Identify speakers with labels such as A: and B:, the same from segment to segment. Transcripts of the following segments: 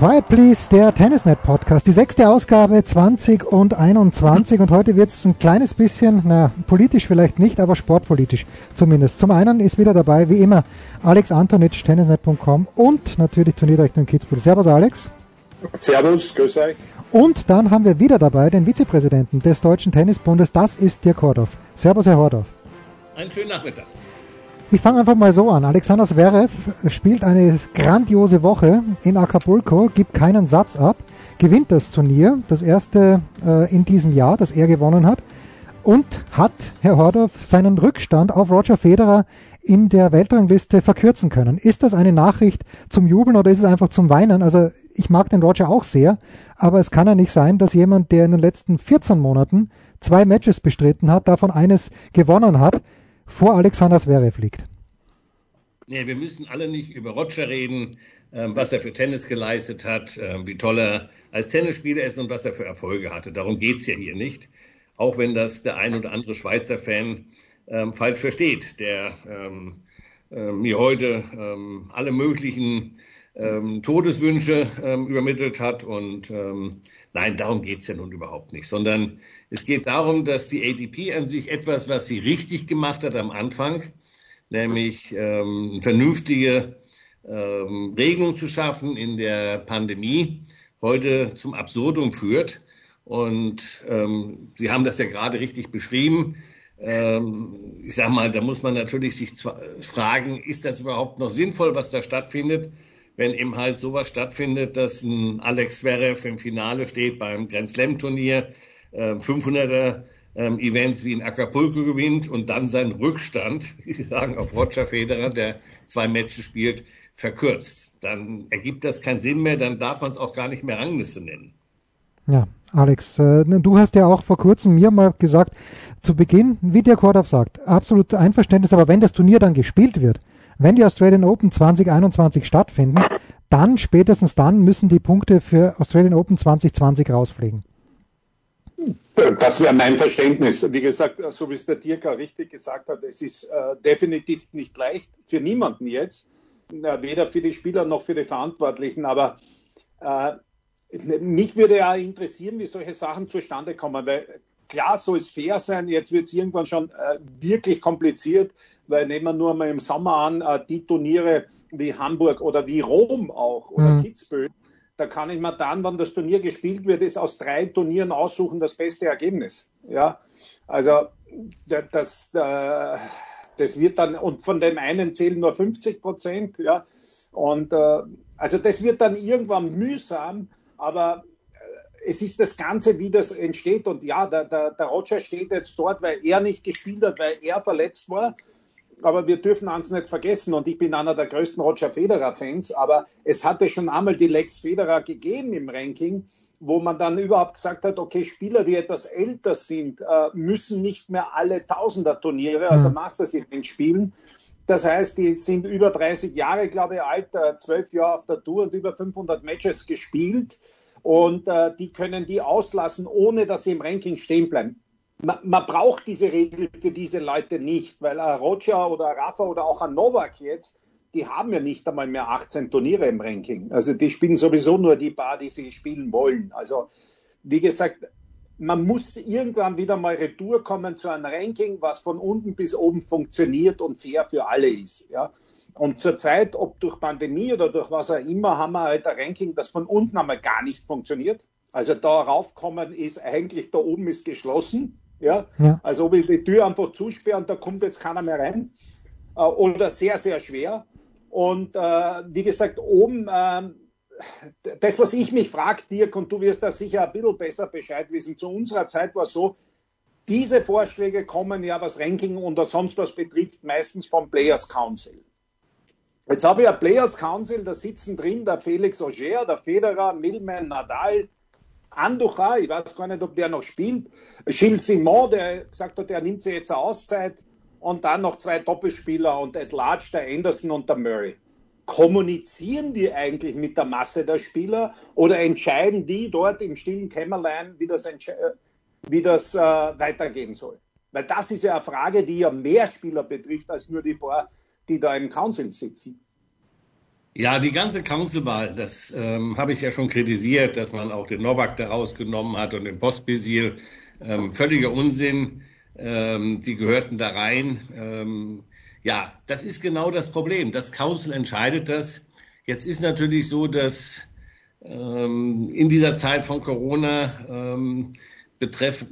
A: Quiet Please, der Tennisnet Podcast, die sechste Ausgabe 2021 und heute wird es ein kleines bisschen, na, politisch vielleicht nicht, aber sportpolitisch zumindest. Zum einen ist wieder dabei, wie immer, Alex Antonitsch, tennisnet.com und natürlich Turnierdirektor in Kitzbühel. Servus Alex.
B: Servus, grüß euch.
A: Und dann haben wir wieder dabei den Vizepräsidenten des Deutschen Tennisbundes, das ist Dirk Hordorf. Servus, Herr Hordorf.
B: Einen schönen Nachmittag.
A: Ich fange einfach mal so an. Alexander Zverev spielt eine grandiose Woche in Acapulco, gibt keinen Satz ab, gewinnt das Turnier, das erste äh, in diesem Jahr, das er gewonnen hat, und hat, Herr Hordorf, seinen Rückstand auf Roger Federer in der Weltrangliste verkürzen können. Ist das eine Nachricht zum Jubeln oder ist es einfach zum Weinen? Also ich mag den Roger auch sehr, aber es kann ja nicht sein, dass jemand, der in den letzten 14 Monaten zwei Matches bestritten hat, davon eines gewonnen hat, vor Alexander Zverev liegt.
B: Nee, wir müssen alle nicht über Roger reden, ähm, was er für Tennis geleistet hat, ähm, wie toll er als Tennisspieler ist und was er für Erfolge hatte. Darum geht's ja hier nicht. Auch wenn das der ein oder andere Schweizer Fan ähm, falsch versteht, der ähm, äh, mir heute ähm, alle möglichen ähm, Todeswünsche übermittelt hat. Und nein, darum geht's ja nun überhaupt nicht, sondern es geht darum, dass die ATP an sich etwas, was sie richtig gemacht hat am Anfang, nämlich ähm, vernünftige ähm, Regelung zu schaffen in der Pandemie, heute zum Absurdum führt. Und ähm, Sie haben das ja gerade richtig beschrieben. Ähm, ich sage mal, da muss man natürlich sich fragen, ist das überhaupt noch sinnvoll, was da stattfindet, wenn eben halt sowas stattfindet, dass ein Alex Zverev im Finale steht beim Grand Slam Turnier, 500er ähm, Events wie in Acapulco gewinnt und dann seinen Rückstand, wie Sie sagen, auf Roger Federer, der zwei Matches spielt, verkürzt. Dann ergibt das keinen Sinn mehr, dann darf man es auch gar nicht mehr Rangliste nennen.
A: Ja, Alex, äh, du hast ja auch vor kurzem mir mal gesagt, zu Beginn, wie der Kordow sagt, absolut Einverständnis, aber wenn das Turnier dann gespielt wird, wenn die Australian Open 2021 stattfinden, dann, spätestens dann, müssen die Punkte für Australian Open 2020 rausfliegen.
C: Das wäre mein Verständnis. Wie gesagt, so wie es der Dirk richtig gesagt hat, es ist äh, definitiv nicht leicht für niemanden jetzt, äh, weder für die Spieler noch für die Verantwortlichen. Aber äh, mich würde ja interessieren, wie solche Sachen zustande kommen, weil klar soll es fair sein, jetzt wird es irgendwann schon äh, wirklich kompliziert, weil nehmen wir nur mal im Sommer an, äh, die Turniere wie Hamburg oder wie Rom auch oder mhm. Kitzbühel, da kann ich mir dann, wenn das Turnier gespielt wird, ist aus drei Turnieren aussuchen das beste Ergebnis. Ja, also das, das wird dann und von dem einen zählen nur 50 Prozent. Ja, und äh, also das wird dann irgendwann mühsam, aber äh, es ist das Ganze, wie das entsteht. Und ja, der, der, der Roger steht jetzt dort, weil er nicht gespielt hat, weil er verletzt war aber wir dürfen eins nicht vergessen, und ich bin einer der größten Roger Federer-Fans, aber es hatte schon einmal die Lex Federer gegeben im Ranking, wo man dann überhaupt gesagt hat, okay, Spieler, die etwas älter sind, äh, müssen nicht mehr alle Tausender-Turniere, also mhm. Masters-Event spielen. Das heißt, die sind über 30 Jahre, glaube ich, alt, äh, zwölf Jahre auf der Tour und über 500 Matches gespielt. Und äh, die können die auslassen, ohne dass sie im Ranking stehen bleiben man, man, braucht diese Regel für diese Leute nicht, weil ein Roger oder ein Rafa oder auch ein Novak jetzt, die haben ja nicht einmal mehr 18 Turniere im Ranking. Also die spielen sowieso nur die paar, die sie spielen wollen. Also wie gesagt, man muss irgendwann wieder mal retour kommen zu einem Ranking, was von unten bis oben funktioniert und fair für alle ist. Ja. Und zurzeit, ob durch Pandemie oder durch was auch immer, haben wir halt ein Ranking, das von unten einmal gar nicht funktioniert. Also darauf kommen ist eigentlich da oben ist geschlossen. Ja? ja. Also ob ich die Tür einfach zusperre und da kommt jetzt keiner mehr rein. Äh, oder sehr, sehr schwer. Und äh, wie gesagt, oben äh, das, was ich mich frage, Dirk, und du wirst da sicher ein bisschen besser Bescheid wissen, zu unserer Zeit war es so, diese Vorschläge kommen ja, was Ranking und sonst was betrifft, meistens vom Players Council. Jetzt habe ich ein Players Council, da sitzen drin der Felix Auger, der Federer, Milman, Nadal, Anducha, ich weiß gar nicht, ob der noch spielt, Gilles Simon, der gesagt hat, der nimmt sich jetzt eine Auszeit und dann noch zwei Doppelspieler und at large der Anderson und der Murray. Kommunizieren die eigentlich mit der Masse der Spieler oder entscheiden die dort im stillen Kämmerlein, wie das, wie das äh, weitergehen soll? Weil das ist ja eine Frage, die ja mehr Spieler betrifft als nur die paar, die da im Council sitzen.
B: Ja, die ganze Councilwahl, das ähm, habe ich ja schon kritisiert, dass man auch den Novak da rausgenommen hat und den Postbesil. Ähm, völliger Unsinn. Ähm, die gehörten da rein. Ähm, ja, das ist genau das Problem. Das Council entscheidet das. Jetzt ist natürlich so, dass ähm, in dieser Zeit von Corona ähm, betreff,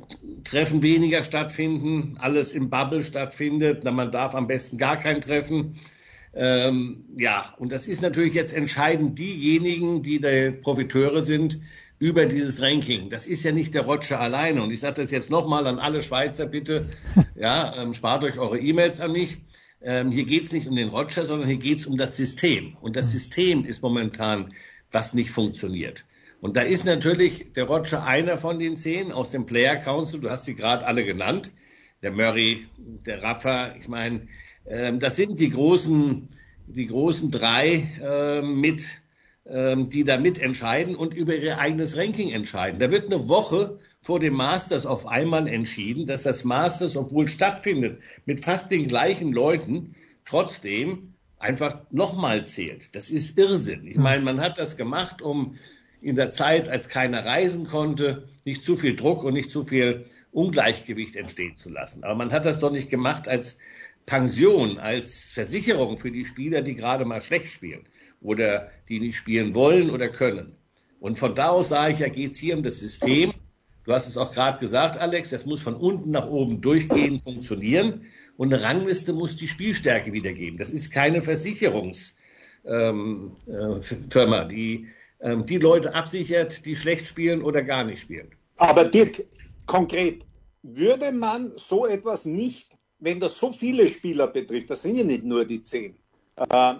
B: Treffen weniger stattfinden, alles im Bubble stattfindet. Na, man darf am besten gar kein Treffen. Ähm, ja, und das ist natürlich jetzt entscheidend diejenigen, die die Profiteure sind über dieses Ranking. Das ist ja nicht der Roger alleine. Und ich sage das jetzt nochmal an alle Schweizer, bitte, ja, ähm, spart euch eure E-Mails an mich. Ähm, hier geht es nicht um den Roger, sondern hier geht es um das System. Und das System ist momentan, was nicht funktioniert. Und da ist natürlich der Roger einer von den zehn aus dem Player Council. Du hast sie gerade alle genannt. Der Murray, der Rafa. Ich meine, das sind die großen, die großen drei äh, mit, ähm, die da mitentscheiden und über ihr eigenes Ranking entscheiden. Da wird eine Woche vor dem Masters auf einmal entschieden, dass das Masters, obwohl stattfindet, mit fast den gleichen Leuten, trotzdem einfach nochmal zählt. Das ist Irrsinn. Ich meine, man hat das gemacht, um in der Zeit, als keiner reisen konnte, nicht zu viel Druck und nicht zu viel Ungleichgewicht entstehen zu lassen. Aber man hat das doch nicht gemacht als Pension, als Versicherung für die Spieler, die gerade mal schlecht spielen oder die nicht spielen wollen oder können. Und von da aus sage ich, ja, geht es hier um das System. Du hast es auch gerade gesagt, Alex, das muss von unten nach oben durchgehend funktionieren. Und eine Rangliste muss die Spielstärke wiedergeben. Das ist keine Versicherungsfirma, ähm, äh, die ähm, die Leute absichert, die schlecht spielen oder gar nicht spielen.
C: Aber Dirk, konkret, würde man so etwas nicht wenn das so viele Spieler betrifft, das sind ja nicht nur die zehn, äh,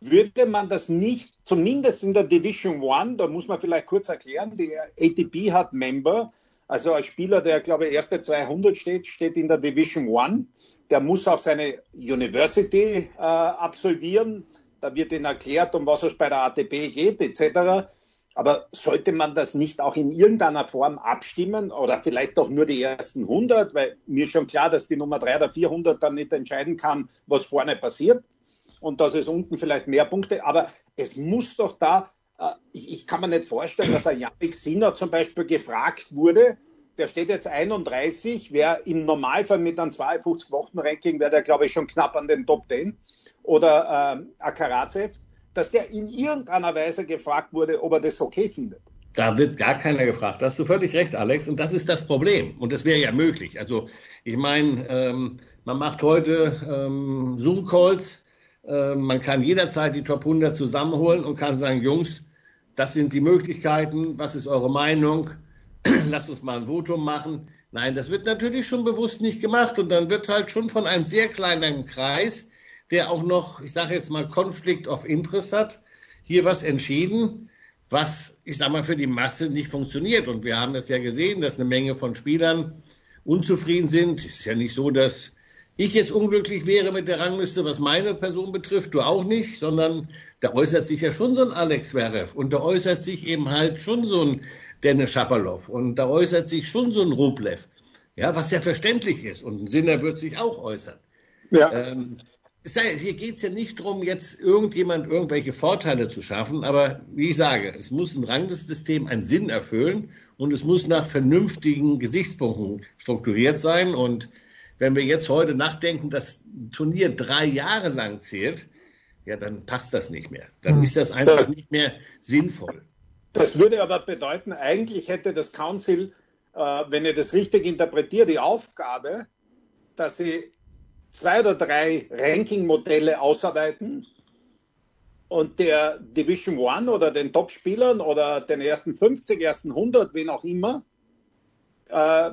C: würde man das nicht, zumindest in der Division One, da muss man vielleicht kurz erklären, die ATP hat Member, also ein Spieler, der, glaube ich, erste 200 steht, steht in der Division One. Der muss auch seine University äh, absolvieren. Da wird ihnen erklärt, um was es bei der ATP geht, etc. Aber sollte man das nicht auch in irgendeiner Form abstimmen oder vielleicht auch nur die ersten 100? Weil mir ist schon klar, dass die Nummer 3 oder 400 dann nicht entscheiden kann, was vorne passiert und dass es unten vielleicht mehr Punkte. Aber es muss doch da, äh, ich, ich, kann mir nicht vorstellen, dass ein Yannick Sinner zum Beispiel gefragt wurde. Der steht jetzt 31, wäre im Normalfall mit einem 52-Wochen-Ranking, wäre der, glaube ich, schon knapp an den Top 10. Oder äh, Akaratsev dass der in irgendeiner Weise gefragt wurde, ob er das okay findet.
B: Da wird gar keiner gefragt. Da hast du völlig recht, Alex. Und das ist das Problem. Und das wäre ja möglich. Also ich meine, ähm, man macht heute ähm, Zoom-Calls. Äh, man kann jederzeit die Top 100 zusammenholen und kann sagen, Jungs, das sind die Möglichkeiten. Was ist eure Meinung? Lasst uns mal ein Votum machen. Nein, das wird natürlich schon bewusst nicht gemacht. Und dann wird halt schon von einem sehr kleinen Kreis der auch noch, ich sage jetzt mal, Konflikt of Interest hat, hier was entschieden, was, ich sage mal, für die Masse nicht funktioniert. Und wir haben das ja gesehen, dass eine Menge von Spielern unzufrieden sind. Es ist ja nicht so, dass ich jetzt unglücklich wäre mit der Rangliste, was meine Person betrifft, du auch nicht, sondern da äußert sich ja schon so ein Alex Zverev und da äußert sich eben halt schon so ein Dennis Shapovalov und da äußert sich schon so ein Rublev. Ja, was ja verständlich ist und ein Sinner wird sich auch äußern. Ja. Ähm, hier geht es ja nicht darum, jetzt irgendjemand irgendwelche Vorteile zu schaffen, aber wie ich sage, es muss ein Ranglissystem einen Sinn erfüllen und es muss nach vernünftigen Gesichtspunkten strukturiert sein. Und wenn wir jetzt heute nachdenken, dass ein Turnier drei Jahre lang zählt, ja, dann passt das nicht mehr. Dann hm. ist das einfach nicht mehr sinnvoll.
C: Das würde aber bedeuten, eigentlich hätte das Council, äh, wenn ihr das richtig interpretiert, die Aufgabe, dass sie zwei oder drei Ranking-Modelle ausarbeiten und der Division One oder den Top-Spielern oder den ersten 50, ersten 100, wen auch immer, äh,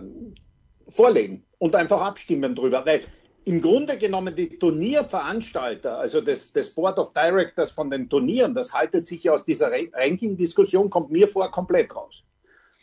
C: vorlegen und einfach abstimmen drüber. Weil im Grunde genommen die Turnierveranstalter, also das, das Board of Directors von den Turnieren, das haltet sich aus dieser Ranking-Diskussion, kommt mir vor, komplett raus.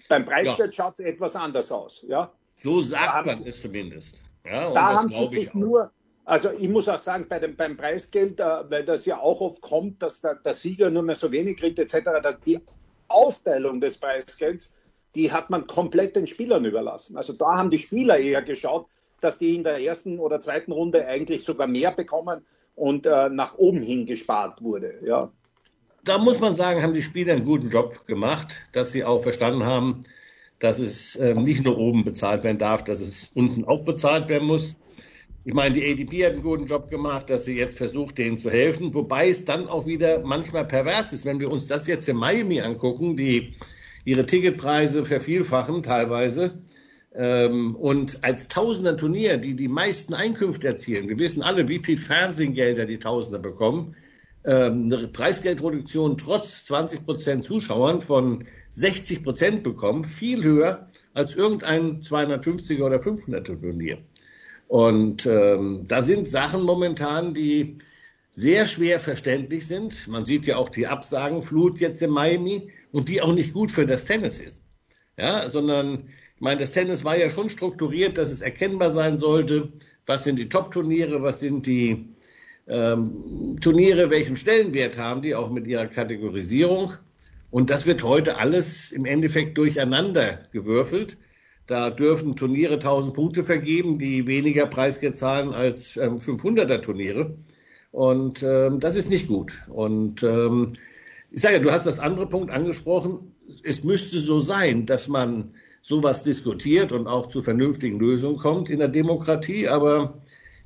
C: Beim Preisgeld ja. schaut es etwas anders aus. Ja?
B: So sagt man es zumindest.
C: Ja, da haben sie sich nur, also ich muss auch sagen, bei dem, beim Preisgeld, äh, weil das ja auch oft kommt, dass der, der Sieger nur mehr so wenig kriegt etc., die Aufteilung des Preisgelds, die hat man komplett den Spielern überlassen. Also da haben die Spieler eher geschaut, dass die in der ersten oder zweiten Runde eigentlich sogar mehr bekommen und äh, nach oben hin gespart wurde. Ja.
B: Da muss man sagen, haben die Spieler einen guten Job gemacht, dass sie auch verstanden haben, dass es äh, nicht nur oben bezahlt werden darf, dass es unten auch bezahlt werden muss. Ich meine, die ADP hat einen guten Job gemacht, dass sie jetzt versucht, denen zu helfen, wobei es dann auch wieder manchmal pervers ist, wenn wir uns das jetzt in Miami angucken, die ihre Ticketpreise vervielfachen teilweise ähm, und als Tausender Turnier, die die meisten Einkünfte erzielen, wir wissen alle, wie viel Fernsehgelder die Tausender bekommen, ähm, eine Preisgeldreduktion trotz 20 Prozent Zuschauern von 60 Prozent bekommen, viel höher als irgendein 250er oder 500er Turnier. Und ähm, da sind Sachen momentan, die sehr schwer verständlich sind. Man sieht ja auch die Absagenflut jetzt in Miami und die auch nicht gut für das Tennis ist. Ja, sondern ich meine, das Tennis war ja schon strukturiert, dass es erkennbar sein sollte, was sind die Top-Turniere, was sind die ähm, Turniere, welchen Stellenwert haben die, auch mit ihrer Kategorisierung. Und das wird heute alles im Endeffekt durcheinander gewürfelt. Da dürfen Turniere 1000 Punkte vergeben, die weniger Preisgeld zahlen als ähm, 500er Turniere. Und ähm, das ist nicht gut. Und ähm, ich sage, du hast das andere Punkt angesprochen. Es müsste so sein, dass man sowas diskutiert und auch zu vernünftigen Lösungen kommt in der Demokratie. Aber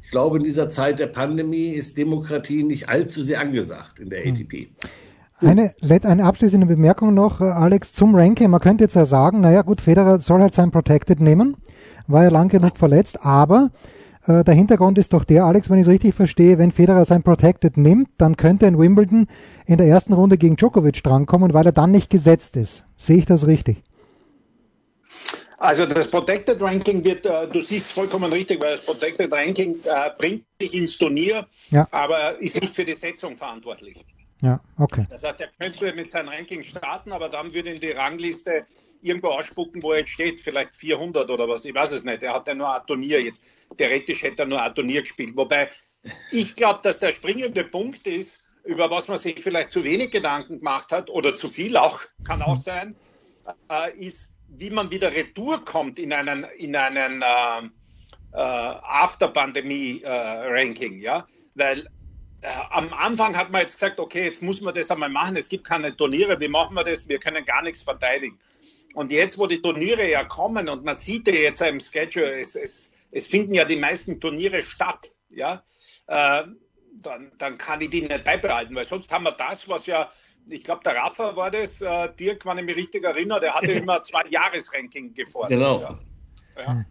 B: ich glaube, in dieser Zeit der Pandemie ist Demokratie nicht allzu sehr angesagt in der hm. ATP.
A: Eine, eine abschließende Bemerkung noch, äh, Alex, zum Ranking. Man könnte jetzt ja sagen, naja gut, Federer soll halt sein Protected nehmen, war ja lang genug verletzt, aber äh, der Hintergrund ist doch der, Alex, wenn ich es richtig verstehe, wenn Federer sein Protected nimmt, dann könnte er in Wimbledon in der ersten Runde gegen Djokovic drankommen, weil er dann nicht gesetzt ist. Sehe ich das richtig?
C: Also das Protected Ranking wird, äh, du siehst vollkommen richtig, weil das Protected Ranking äh, bringt dich ins Turnier, ja. aber ist nicht für die Setzung verantwortlich.
A: Ja, okay.
C: Das heißt, er könnte mit seinem Ranking starten, aber dann würde ihn die Rangliste irgendwo ausspucken, wo er jetzt steht, vielleicht 400 oder was, ich weiß es nicht. Er hat ja nur ein Turnier jetzt. Theoretisch hätte er nur ein Turnier gespielt. Wobei ich glaube, dass der springende Punkt ist, über was man sich vielleicht zu wenig Gedanken gemacht hat oder zu viel auch, kann auch sein, äh, ist, wie man wieder retour kommt in einen, in einen äh, äh, After-Pandemie-Ranking, ja, weil äh, am Anfang hat man jetzt gesagt, okay, jetzt muss man das einmal machen, es gibt keine Turniere, wie machen wir das, wir können gar nichts verteidigen. Und jetzt, wo die Turniere ja kommen und man sieht ja jetzt im Schedule, es, es, es finden ja die meisten Turniere statt, ja, äh, dann, dann kann ich die nicht beibehalten, weil sonst haben wir das, was ja ich glaube, der Rafa war das, äh, Dirk, wenn ich mich richtig erinnere, der hatte immer zwei Jahresranking gefordert.
B: Genau. Ja. ja.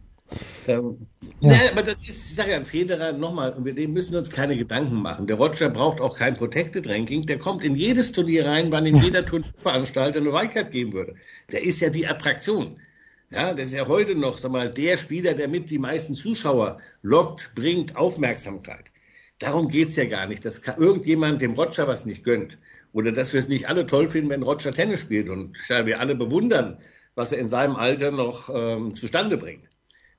B: Ähm, ja. ja. aber das ist, ich sage ja, ein Federer, nochmal, wir dem müssen wir uns keine Gedanken machen. Der Roger braucht auch kein Protected Ranking, der kommt in jedes Turnier rein, wann in jeder Turnierveranstalter eine Wildcard geben würde. Der ist ja die Attraktion. Ja, das ist ja heute noch, sag mal, der Spieler, der mit die meisten Zuschauer lockt, bringt Aufmerksamkeit. Darum geht's ja gar nicht, dass irgendjemand dem Roger was nicht gönnt. Oder dass wir es nicht alle toll finden, wenn Roger Tennis spielt. Und ja, wir alle bewundern, was er in seinem Alter noch ähm, zustande bringt.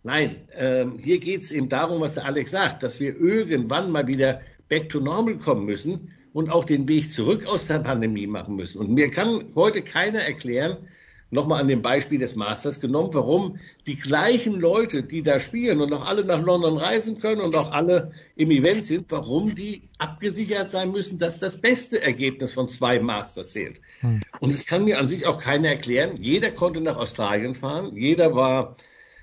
B: Nein, ähm, hier geht es eben darum, was der Alex sagt, dass wir irgendwann mal wieder back to normal kommen müssen und auch den Weg zurück aus der Pandemie machen müssen. Und mir kann heute keiner erklären, nochmal an dem Beispiel des Masters genommen, warum die gleichen Leute, die da spielen und auch alle nach London reisen können und auch alle im Event sind, warum die abgesichert sein müssen, dass das beste Ergebnis von zwei Masters zählt. Hm. Und es kann mir an sich auch keiner erklären. Jeder konnte nach Australien fahren, jeder war,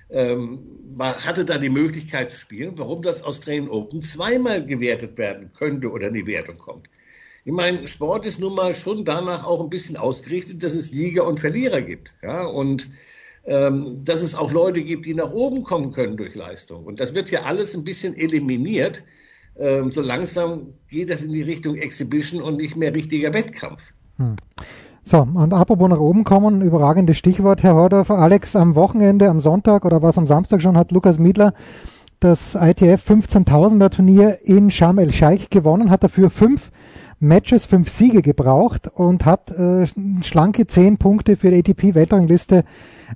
B: ähm, hatte da die Möglichkeit zu spielen, warum das Australian Open zweimal gewertet werden könnte oder in die Wertung kommt. Ich meine, Sport ist nun mal schon danach auch ein bisschen ausgerichtet, dass es Sieger und Verlierer gibt. Ja, und ähm, dass es auch Leute gibt, die nach oben kommen können durch Leistung. Und das wird ja alles ein bisschen eliminiert, ähm, so langsam geht das in die Richtung Exhibition und nicht mehr richtiger Wettkampf. Hm.
A: So, und apropos nach oben kommen, überragendes Stichwort, Herr Hordorfer. Alex, am Wochenende, am Sonntag oder was am Samstag schon, hat Lukas Miedler das ITF 15.000er Turnier in Sharm el-Sheikh gewonnen, hat dafür fünf Matches, fünf Siege gebraucht und hat äh, schlanke zehn Punkte für die ATP-Weltrangliste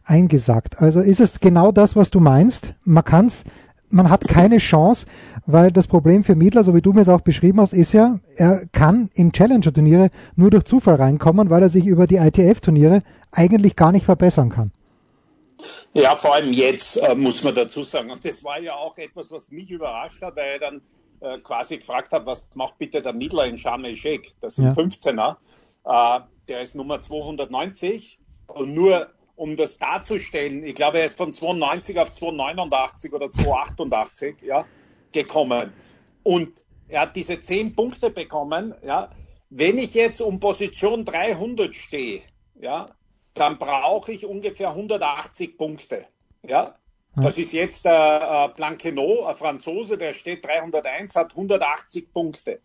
A: eingesagt. Also ist es genau das, was du meinst? Man kann's, man hat keine Chance, weil das Problem für Miedler, so wie du mir es auch beschrieben hast, ist ja, er kann in Challenger-Turniere nur durch Zufall reinkommen, weil er sich über die ITF-Turniere eigentlich gar nicht verbessern kann.
C: Ja, vor allem jetzt äh, muss man dazu sagen. Und das war ja auch etwas, was mich überrascht hat, weil er dann äh, quasi gefragt hat, was macht bitte der Miedler in Sharm el-Sheikh? Das sind ja. 15er. Äh, der ist Nummer 290 und nur um das darzustellen, ich glaube, er ist von 290 auf 289 oder 288 ja, gekommen. Und er hat diese 10 Punkte bekommen. Ja. Wenn ich jetzt um Position 300 stehe, ja, dann brauche ich ungefähr 180 Punkte. Ja. Das ist jetzt der äh, Blanquenot, ein Franzose, der steht 301, hat 180 Punkte.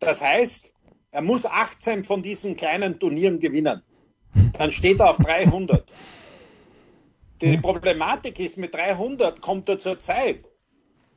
C: Das heißt, er muss 18 von diesen kleinen Turnieren gewinnen. Dann steht er auf 300. Die Problematik ist, mit 300 kommt er zur Zeit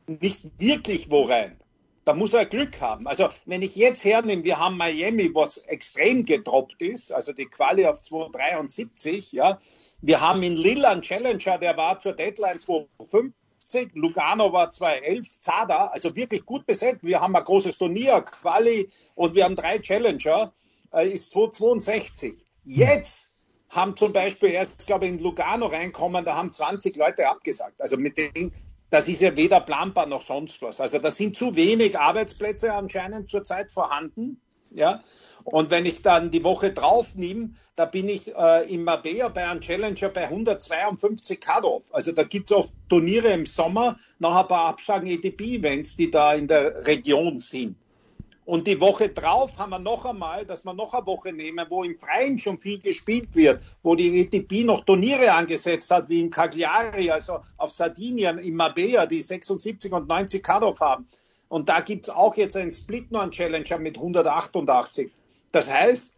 C: nicht wirklich wo rein. Da muss er Glück haben. Also wenn ich jetzt hernehme, wir haben Miami, was extrem gedroppt ist, also die Quali auf 273, ja. Wir haben in Lille einen Challenger, der war zur Deadline 250, Lugano war 211, Zada, also wirklich gut besetzt. Wir haben ein großes Turnier, Quali und wir haben drei Challenger, äh, ist 262. Jetzt haben zum Beispiel erst, glaube ich, in Lugano reinkommen, da haben 20 Leute abgesagt. Also mit denen, das ist ja weder planbar noch sonst was. Also da sind zu wenig Arbeitsplätze anscheinend zurzeit vorhanden. Ja. Und wenn ich dann die Woche drauf nehme, da bin ich äh, im Mabea bei einem Challenger bei 152 Cut-Off. Also da gibt es oft Turniere im Sommer, noch ein paar Absagen EDP-Events, die da in der Region sind. Und die Woche drauf haben wir noch einmal, dass wir noch eine Woche nehmen, wo im Freien schon viel gespielt wird, wo die ETP noch Turniere angesetzt hat, wie in Cagliari, also auf Sardinien, in Mabea, die 76 und 90 Cut-Off haben. Und da gibt's auch jetzt einen Split noch einen Challenger mit 188. Das heißt,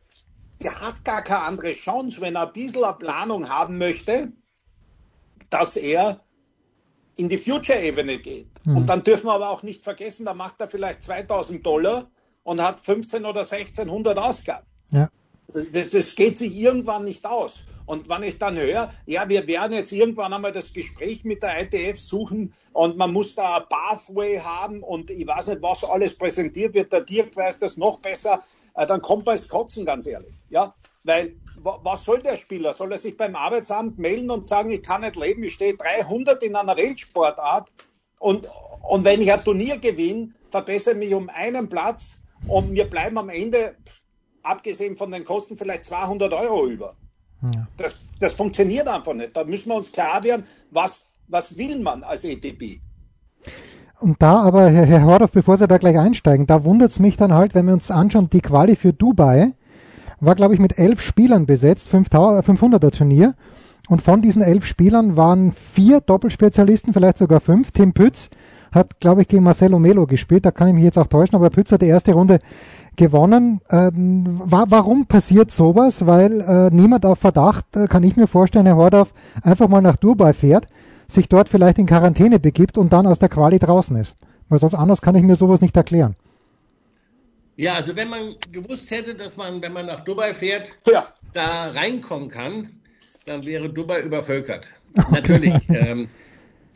C: der hat gar keine andere Chance, wenn er ein bisschen eine Planung haben möchte, dass er in die Future-Ebene geht. Mhm. Und dann dürfen wir aber auch nicht vergessen, da macht er vielleicht 2000 Dollar und hat 15 oder 1600 Ausgaben. Ja. Das, das, geht sich irgendwann nicht aus. Und wenn ich dann höre, ja, wir werden jetzt irgendwann einmal das Gespräch mit der ITF suchen und man muss da ein Pathway haben und ich weiß nicht, was alles präsentiert wird, der Dirk weiß das noch besser, äh, dann kommt man ins Kotzen, ganz ehrlich. Ja, weil was soll der Spieler? Soll er sich beim Arbeitsamt melden und sagen, ich kann nicht leben, ich stehe 300 in einer Weltsportart und, und wenn ich ein Turnier gewinne, verbessere mich um einen Platz und mir bleiben am Ende, abgesehen von den Kosten, vielleicht 200 Euro über. Ja. Das, das funktioniert einfach nicht. Da müssen wir uns klar werden, was, was will man als ETP?
A: Und da aber, Herr, Herr Hordorf, bevor Sie da gleich einsteigen, da wundert es mich dann halt, wenn wir uns anschauen, die Quali für Dubai war, glaube ich, mit elf Spielern besetzt, 500er Turnier. Und von diesen elf Spielern waren vier Doppelspezialisten, vielleicht sogar fünf. Tim Pütz, hat, glaube ich, gegen Marcelo Melo gespielt. Da kann ich mich jetzt auch täuschen, aber Pütz hat die erste Runde gewonnen. Ähm, wa warum passiert sowas? Weil äh, niemand auf Verdacht, äh, kann ich mir vorstellen, Herr Hordorf, einfach mal nach Dubai fährt, sich dort vielleicht in Quarantäne begibt und dann aus der Quali draußen ist. Weil sonst anders kann ich mir sowas nicht erklären.
B: Ja, also wenn man gewusst hätte, dass man, wenn man nach Dubai fährt, ja. da reinkommen kann, dann wäre Dubai übervölkert. Okay. Natürlich. Ähm,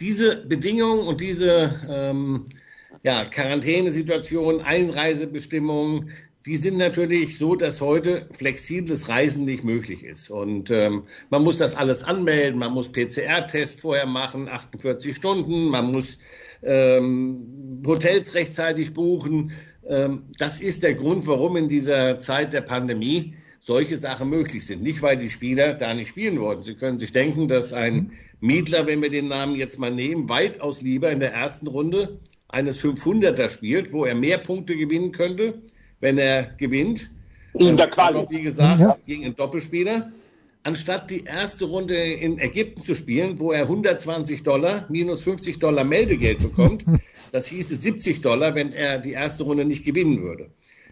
B: diese Bedingungen und diese ähm, ja, Quarantänesituation, Einreisebestimmungen, die sind natürlich so, dass heute flexibles Reisen nicht möglich ist. Und ähm, man muss das alles anmelden, man muss PCR-Test vorher machen, 48 Stunden, man muss ähm, Hotels rechtzeitig buchen. Ähm, das ist der Grund, warum in dieser Zeit der Pandemie solche Sachen möglich sind. Nicht, weil die Spieler da nicht spielen wollten. Sie können sich denken, dass ein Miedler, wenn wir den Namen jetzt mal nehmen, weitaus lieber in der ersten Runde eines 500er spielt, wo er mehr Punkte gewinnen könnte, wenn er gewinnt.
C: In der Quali.
B: Wie gesagt, ja. gegen einen Doppelspieler. anstatt die erste Runde in Ägypten zu spielen, wo er 120 Dollar minus 50 Dollar Meldegeld bekommt, das hieße 70 Dollar, wenn er die erste Runde nicht gewinnen würde.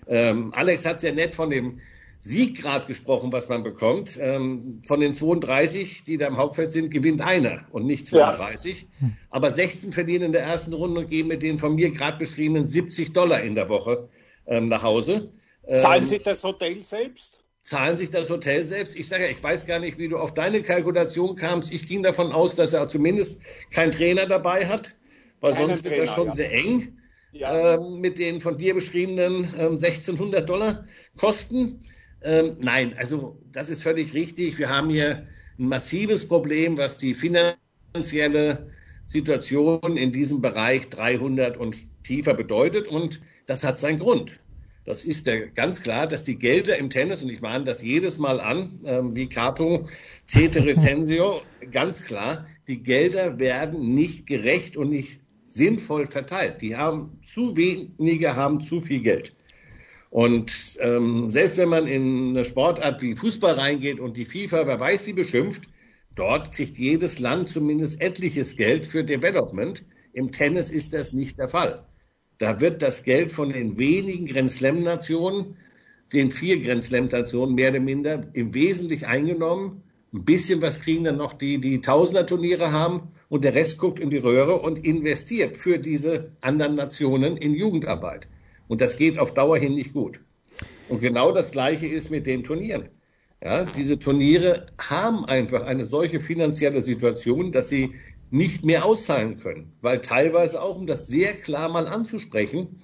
B: Ähm, Alex hat sehr nett von dem Sieggrad gesprochen, was man bekommt. Ähm, von den 32, die da im Hauptfeld sind, gewinnt einer und nicht 32. Ja. Aber 16 verlieren in der ersten Runde und gehen mit den von mir gerade beschriebenen 70 Dollar in der Woche ähm, nach Hause.
C: Zahlen ähm, sich das Hotel selbst?
B: Zahlen sich das Hotel selbst? Ich sage, ich weiß gar nicht, wie du auf deine Kalkulation kamst. Ich ging davon aus, dass er zumindest keinen Trainer dabei hat, weil Keinen sonst wird Trainer, das schon ja. sehr eng ja. ähm, mit den von dir beschriebenen ähm, 1600 Dollar Kosten. Ähm, nein, also das ist völlig richtig. Wir haben hier ein massives Problem, was die finanzielle Situation in diesem Bereich 300 und tiefer bedeutet. Und das hat seinen Grund. Das ist der, ganz klar, dass die Gelder im Tennis, und ich mahne das jedes Mal an, ähm, wie Cato, Cete Recensio, ganz klar, die Gelder werden nicht gerecht und nicht sinnvoll verteilt. Die haben zu wenige, haben zu viel Geld. Und ähm, selbst wenn man in eine Sportart wie Fußball reingeht und die FIFA, wer weiß wie beschimpft, dort kriegt jedes Land zumindest etliches Geld für Development. Im Tennis ist das nicht der Fall. Da wird das Geld von den wenigen Grand Slam-Nationen, den vier Grand Slam-Nationen mehr oder minder im Wesentlichen eingenommen. Ein bisschen was kriegen dann noch die, die Tausender-Turniere haben und der Rest guckt in die Röhre und investiert für diese anderen Nationen in Jugendarbeit. Und das geht auf Dauer hin nicht gut. Und genau das Gleiche ist mit den Turnieren. Ja, diese Turniere haben einfach eine solche finanzielle Situation, dass sie nicht mehr auszahlen können, weil teilweise auch, um das sehr klar mal anzusprechen,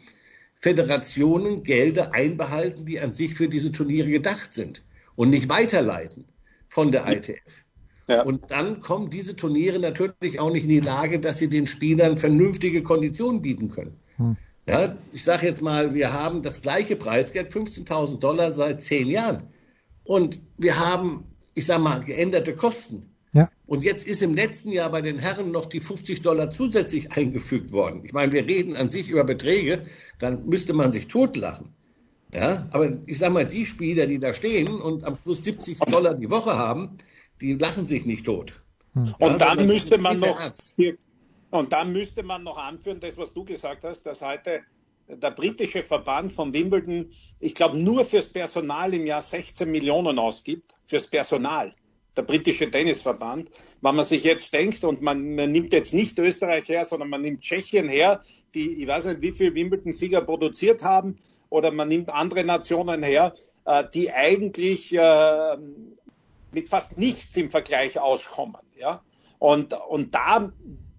B: Föderationen Gelder einbehalten, die an sich für diese Turniere gedacht sind und nicht weiterleiten von der ITF. Ja. Und dann kommen diese Turniere natürlich auch nicht in die Lage, dass sie den Spielern vernünftige Konditionen bieten können. Hm. Ja, ich sage jetzt mal, wir haben das gleiche Preisgeld, 15.000 Dollar seit zehn Jahren. Und wir haben, ich sage mal, geänderte Kosten. Ja. Und jetzt ist im letzten Jahr bei den Herren noch die 50 Dollar zusätzlich eingefügt worden. Ich meine, wir reden an sich über Beträge, dann müsste man sich totlachen. Ja, aber ich sage mal, die Spieler, die da stehen und am Schluss 70 Dollar die Woche haben, die lachen sich nicht tot.
C: Hm. Und dann müsste man noch, hier, und dann müsste man noch anführen, das, was du gesagt hast, dass heute der britische Verband von Wimbledon, ich glaube, nur fürs Personal im Jahr 16 Millionen ausgibt, fürs Personal. Der britische Tennisverband. Wenn man sich jetzt denkt, und man, man nimmt jetzt nicht Österreich her, sondern man nimmt Tschechien her, die, ich weiß nicht, wie viel Wimbledon-Sieger produziert haben, oder man nimmt andere Nationen her, äh, die eigentlich äh, mit fast nichts im Vergleich auskommen. Und, und da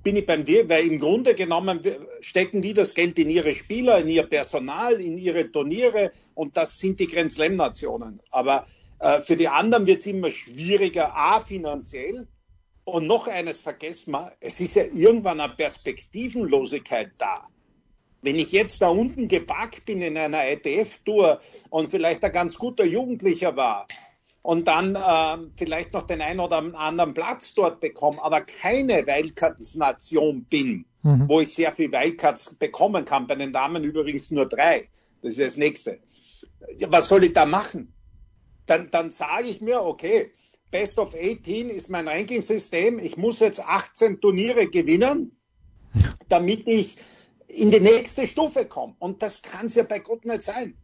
C: bin ich beim dir, weil im Grunde genommen stecken die das Geld in ihre Spieler, in ihr Personal, in ihre Turniere und das sind die Grand Slam Nationen. Aber äh, für die anderen wird es immer schwieriger, a finanziell und noch eines vergessen wir, es ist ja irgendwann eine Perspektivenlosigkeit da. Wenn ich jetzt da unten gepackt bin in einer ITF-Tour und vielleicht ein ganz guter Jugendlicher war und dann äh, vielleicht noch den einen oder anderen Platz dort bekomme, aber keine Wildcards-Nation bin, mhm. wo ich sehr viel Wildcards bekommen kann. Bei den Damen übrigens nur drei. Das ist das nächste. Was soll ich da machen? Dann, dann sage ich mir, okay, Best of 18 ist mein Ranking-System. Ich muss jetzt 18 Turniere gewinnen, damit ich in die nächste Stufe komme. Und das kann es ja bei Gott nicht sein.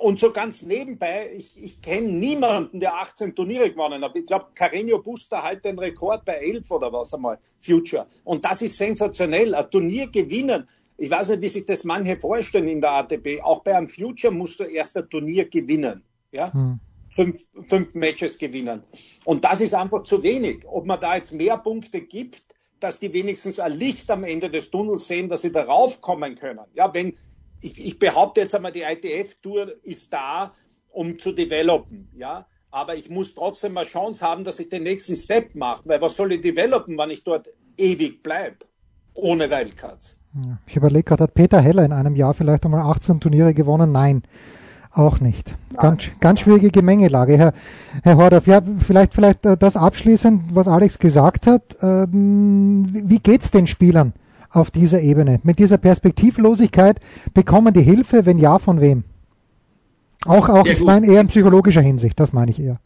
C: Und so ganz nebenbei, ich, ich kenne niemanden, der 18 Turniere gewonnen hat. Ich glaube, Carreño Buster halt den Rekord bei 11 oder was einmal, Future. Und das ist sensationell. Ein Turnier gewinnen. Ich weiß nicht, wie sich das manche vorstellen in der ATP. Auch bei einem Future musst du erst ein Turnier gewinnen. Ja? Hm. Fünf, fünf Matches gewinnen. Und das ist einfach zu wenig. Ob man da jetzt mehr Punkte gibt, dass die wenigstens ein Licht am Ende des Tunnels sehen, dass sie darauf kommen können. Ja, wenn, ich, ich behaupte jetzt einmal, die ITF-Tour ist da, um zu developen, ja. Aber ich muss trotzdem eine Chance haben, dass ich den nächsten Step mache. Weil was soll ich developen, wenn ich dort ewig bleibe? Ohne Wildcards.
A: Ich überlege gerade, hat Peter Heller in einem Jahr vielleicht einmal 18 Turniere gewonnen? Nein. Auch nicht. Ganz, ganz schwierige Gemengelage. Herr, Herr Hordorf, ja, vielleicht, vielleicht äh, das abschließend, was Alex gesagt hat. Ähm, wie geht's den Spielern? Auf dieser Ebene. Mit dieser Perspektivlosigkeit bekommen die Hilfe, wenn ja, von wem? Auch, auch ich meine eher in psychologischer Hinsicht, das meine ich eher.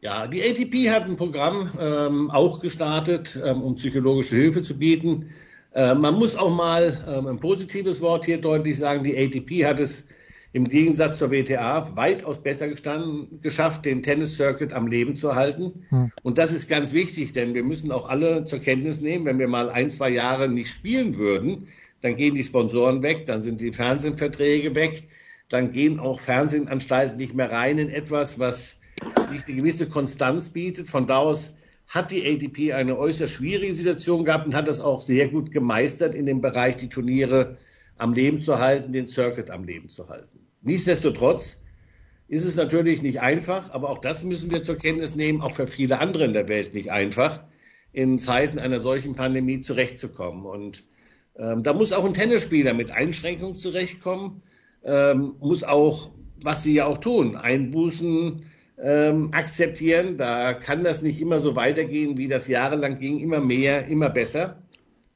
B: Ja, die ATP hat ein Programm ähm, auch gestartet, ähm, um psychologische Hilfe zu bieten. Äh, man muss auch mal ähm, ein positives Wort hier deutlich sagen. Die ATP hat es im Gegensatz zur WTA weitaus besser gestanden, geschafft, den Tennis-Circuit am Leben zu halten. Hm. Und das ist ganz wichtig, denn wir müssen auch alle zur Kenntnis nehmen, wenn wir mal ein, zwei Jahre nicht spielen würden, dann gehen die Sponsoren weg, dann sind die Fernsehverträge weg, dann gehen auch Fernsehanstalten nicht mehr rein in etwas, was nicht eine gewisse Konstanz bietet. Von da aus hat die ATP eine äußerst schwierige Situation gehabt und hat das auch sehr gut gemeistert in dem Bereich, die Turniere am Leben zu halten, den Circuit am Leben zu halten. Nichtsdestotrotz ist es natürlich nicht einfach, aber auch das müssen wir zur Kenntnis nehmen, auch für viele andere in der Welt nicht einfach, in Zeiten einer solchen Pandemie zurechtzukommen. Und ähm, da muss auch ein Tennisspieler mit Einschränkungen zurechtkommen, ähm, muss auch, was sie ja auch tun, Einbußen ähm, akzeptieren. Da kann das nicht immer so weitergehen, wie das jahrelang ging, immer mehr, immer besser.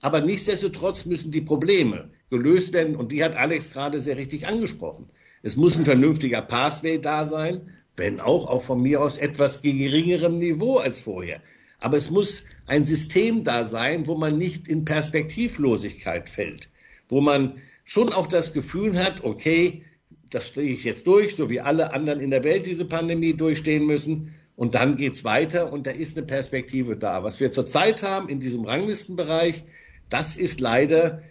B: Aber nichtsdestotrotz müssen die Probleme gelöst werden und die hat Alex gerade sehr richtig angesprochen. Es muss ein vernünftiger Pathway da sein, wenn auch, auch von mir aus etwas geringerem Niveau als vorher. Aber es muss ein System da sein, wo man nicht in Perspektivlosigkeit fällt, wo man schon auch das Gefühl hat, okay, das stehe ich jetzt durch, so wie alle anderen in der Welt diese Pandemie durchstehen müssen. Und dann geht's weiter und da ist eine Perspektive da. Was wir zurzeit haben in diesem Ranglistenbereich, das ist leider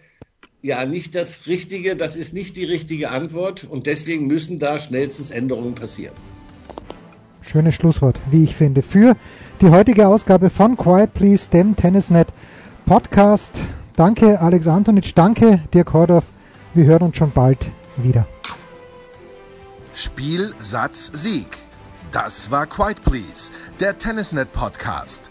B: ja nicht das Richtige, das ist nicht die richtige Antwort und deswegen müssen da schnellstens Änderungen passieren.
A: Schönes Schlusswort, wie ich finde, für die heutige Ausgabe von Quiet Please, dem Tennisnet Podcast. Danke Alex Antonitsch, danke Dirk Hordorf. Wir hören uns schon bald wieder.
D: Spiel, Satz, Sieg. Das war Quiet Please, der Tennisnet Podcast.